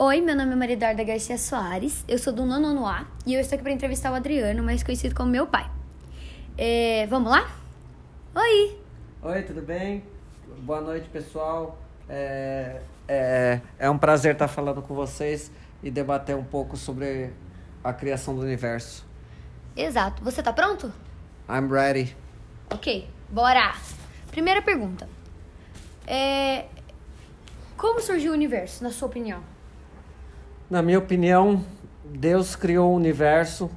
Oi, meu nome é Maria Eduarda Garcia Soares, eu sou do nono A e eu estou aqui para entrevistar o Adriano, mais conhecido como meu pai. É, vamos lá? Oi! Oi, tudo bem? Boa noite, pessoal. É, é, é um prazer estar falando com vocês e debater um pouco sobre a criação do universo. Exato. Você tá pronto? I'm ready. Ok, bora! Primeira pergunta. É, como surgiu o universo, na sua opinião? Na minha opinião, Deus criou o universo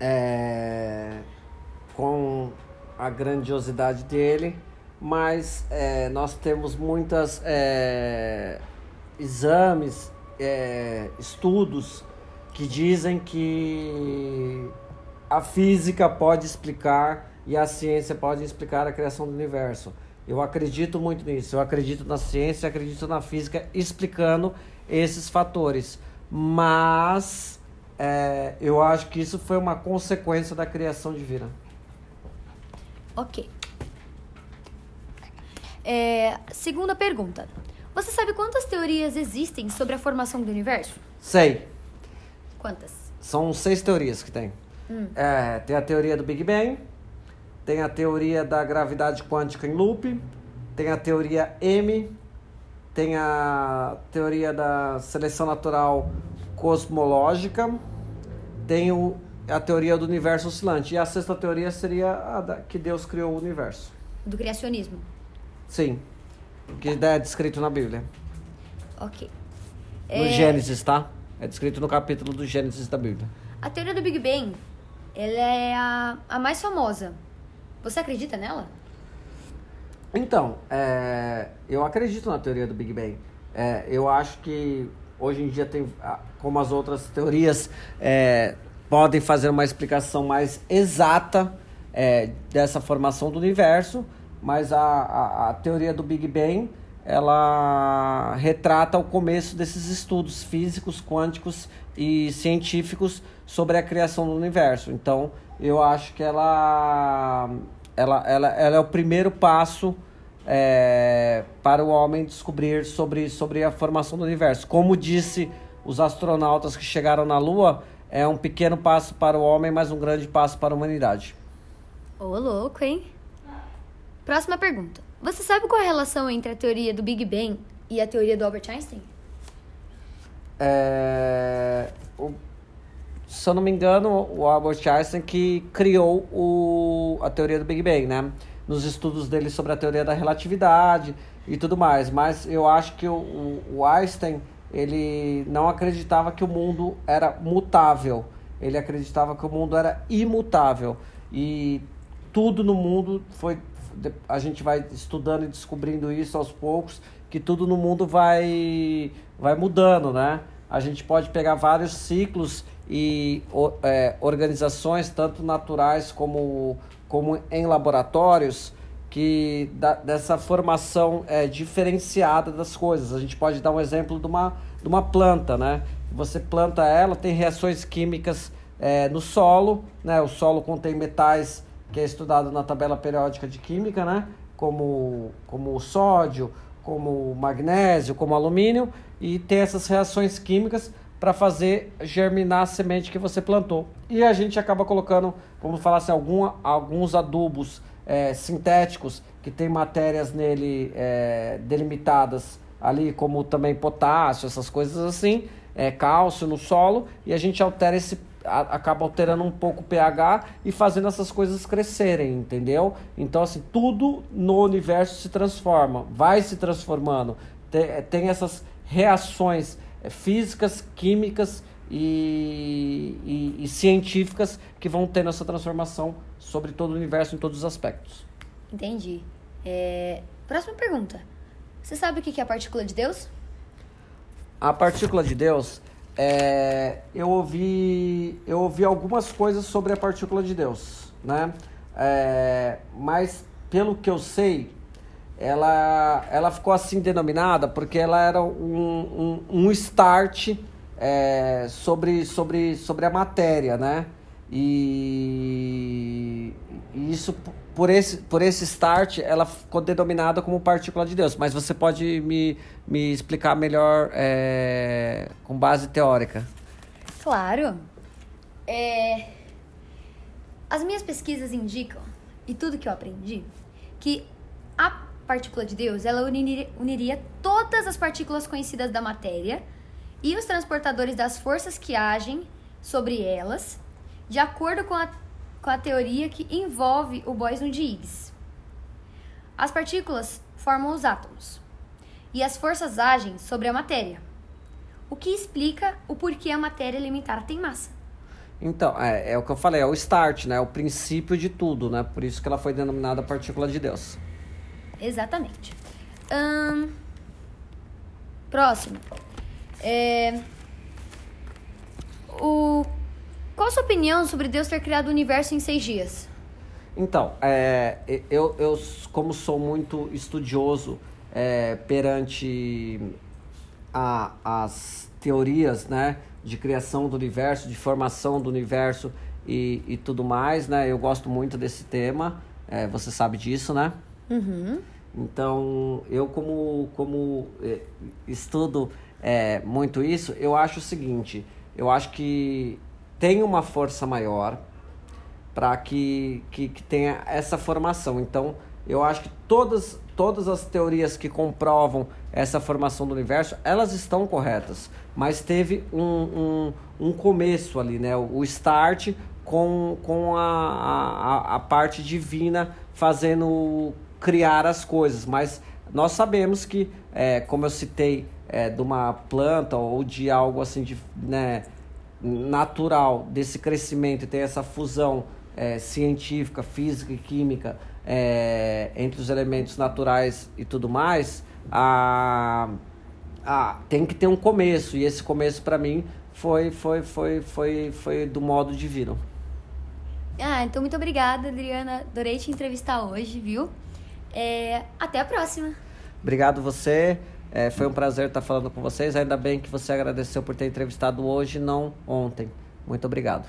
é, com a grandiosidade dele, mas é, nós temos muitas é, exames, é, estudos que dizem que a física pode explicar e a ciência pode explicar a criação do universo. Eu acredito muito nisso. Eu acredito na ciência, acredito na física explicando esses fatores. Mas é, eu acho que isso foi uma consequência da criação divina. Ok. É, segunda pergunta. Você sabe quantas teorias existem sobre a formação do universo? Sei. Quantas? São seis teorias que tem. Hum. É, tem a teoria do Big Bang, tem a teoria da gravidade quântica em loop, tem a teoria M, tem a teoria da seleção natural cosmológica, tem o, a teoria do universo oscilante. E a sexta teoria seria a da, que Deus criou o universo. Do criacionismo. Sim. Que é descrito na Bíblia. Ok. No É, Gênesis, tá? É descrito no capítulo do Gênesis da Bíblia. A teoria do Big Bang, ela é a, a mais famosa. Você acredita nela? Então, é, eu acredito na teoria do Big Bang. É, eu acho que hoje em dia tem, como as outras teorias, é, podem fazer uma explicação mais exata é, dessa formação do universo, mas a, a, a teoria do Big Bang ela retrata o começo desses estudos físicos, quânticos e científicos sobre a criação do universo. Então, eu acho que ela, ela, ela, ela é o primeiro passo é, para o homem descobrir sobre, sobre a formação do universo. Como disse os astronautas que chegaram na Lua, é um pequeno passo para o homem, mas um grande passo para a humanidade. Ô, louco, hein? Próxima pergunta. Você sabe qual é a relação entre a teoria do Big Bang e a teoria do Albert Einstein? É, se eu não me engano, o Albert Einstein que criou o, a teoria do Big Bang, né? Nos estudos dele sobre a teoria da relatividade e tudo mais. Mas eu acho que o, o, Einstein, ele não acreditava que o mundo era mutável. Ele acreditava que o mundo era imutável. E tudo no mundo foi a gente vai estudando e descobrindo isso aos poucos que tudo no mundo vai vai mudando né a gente pode pegar vários ciclos e é, organizações tanto naturais como como em laboratórios que da, dessa formação é, diferenciada das coisas. A gente pode dar um exemplo de uma de uma planta né? Você planta ela tem reações químicas é, no solo né? O solo contém metais que é estudado na tabela periódica de química, né? Como, como o sódio, como o magnésio, como o alumínio, e tem essas reações químicas para fazer germinar a semente que você plantou. E a gente acaba colocando, vamos falar assim, alguns adubos é, sintéticos que tem matérias nele é, delimitadas ali, como também potássio, essas coisas assim, é, cálcio no solo, e a gente altera esse acaba alterando um pouco o pH e fazendo essas coisas crescerem, entendeu? Então, assim, tudo no universo se transforma, vai se transformando. Tem, tem essas reações físicas, químicas e, e, e científicas que vão tendo essa transformação sobre todo o universo em todos os aspectos. Entendi. É, Próxima pergunta. Você sabe o que que é a partícula de Deus? A partícula de Deus, é, eu ouvi eu ouvi algumas coisas sobre a partícula de Deus, né? É, mas pelo que eu sei, ela ela ficou assim denominada porque ela era um, um, um start é, sobre sobre sobre a matéria, né? E, isso por esse, por esse start, ela ficou denominada como partícula de Deus. Mas você pode me, me explicar melhor é, com base teórica? Claro. É... As minhas pesquisas indicam, e tudo que eu aprendi, que a partícula de Deus ela uniria, todas as partículas conhecidas da matéria e os transportadores das forças que agem sobre elas, de acordo com a com a teoria que envolve o bóson de Higgs. As partículas formam os átomos e as forças agem sobre a matéria, o que explica o porquê a matéria elementar tem massa. Então, é, é o que eu falei, é o start, né? É o princípio de tudo, né? Por isso que ela foi denominada partícula de Deus. Exatamente. Próximo. É, o qual a sua opinião sobre Deus ter criado o universo em seis dias? Então, é, eu, eu, como sou muito estudioso é, perante a, as teorias né, de criação do universo, de formação do universo e, e tudo mais, né? Eu gosto muito desse tema, é, você sabe disso, né? Uhum. Então, eu como, como é, estudo é, muito isso, eu acho o seguinte, eu acho que tem uma força maior para que, que, que tenha essa formação. Então, eu acho que todas, todas as teorias que comprovam essa formação do universo, elas estão corretas. Mas teve um, um, um começo ali, né? O start com, com a, a, a parte divina fazendo criar as coisas. Mas nós sabemos que, é, como eu citei, é, de uma planta ou de algo assim, de, né? natural desse crescimento e ter essa fusão é, científica, física e química é, entre os elementos naturais e tudo mais, a, a, tem que ter um começo. E esse começo, para mim, foi, foi, foi, foi, foi do modo divino. Ah, então muito obrigada, Adriana. Adorei te entrevistar hoje, viu? É, até a próxima. Obrigado você. É, foi um prazer estar falando com vocês. Ainda bem que você agradeceu por ter entrevistado hoje, não ontem. Muito obrigado.